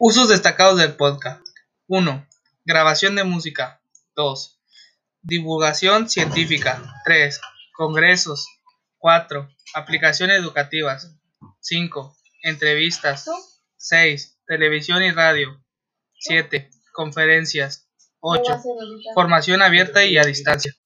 Usos destacados del podcast. 1. Grabación de música. 2. Divulgación científica. 3. Congresos. 4. Aplicaciones educativas. 5. Entrevistas. 6. Televisión y radio. 7. Conferencias. 8. Formación abierta y a distancia.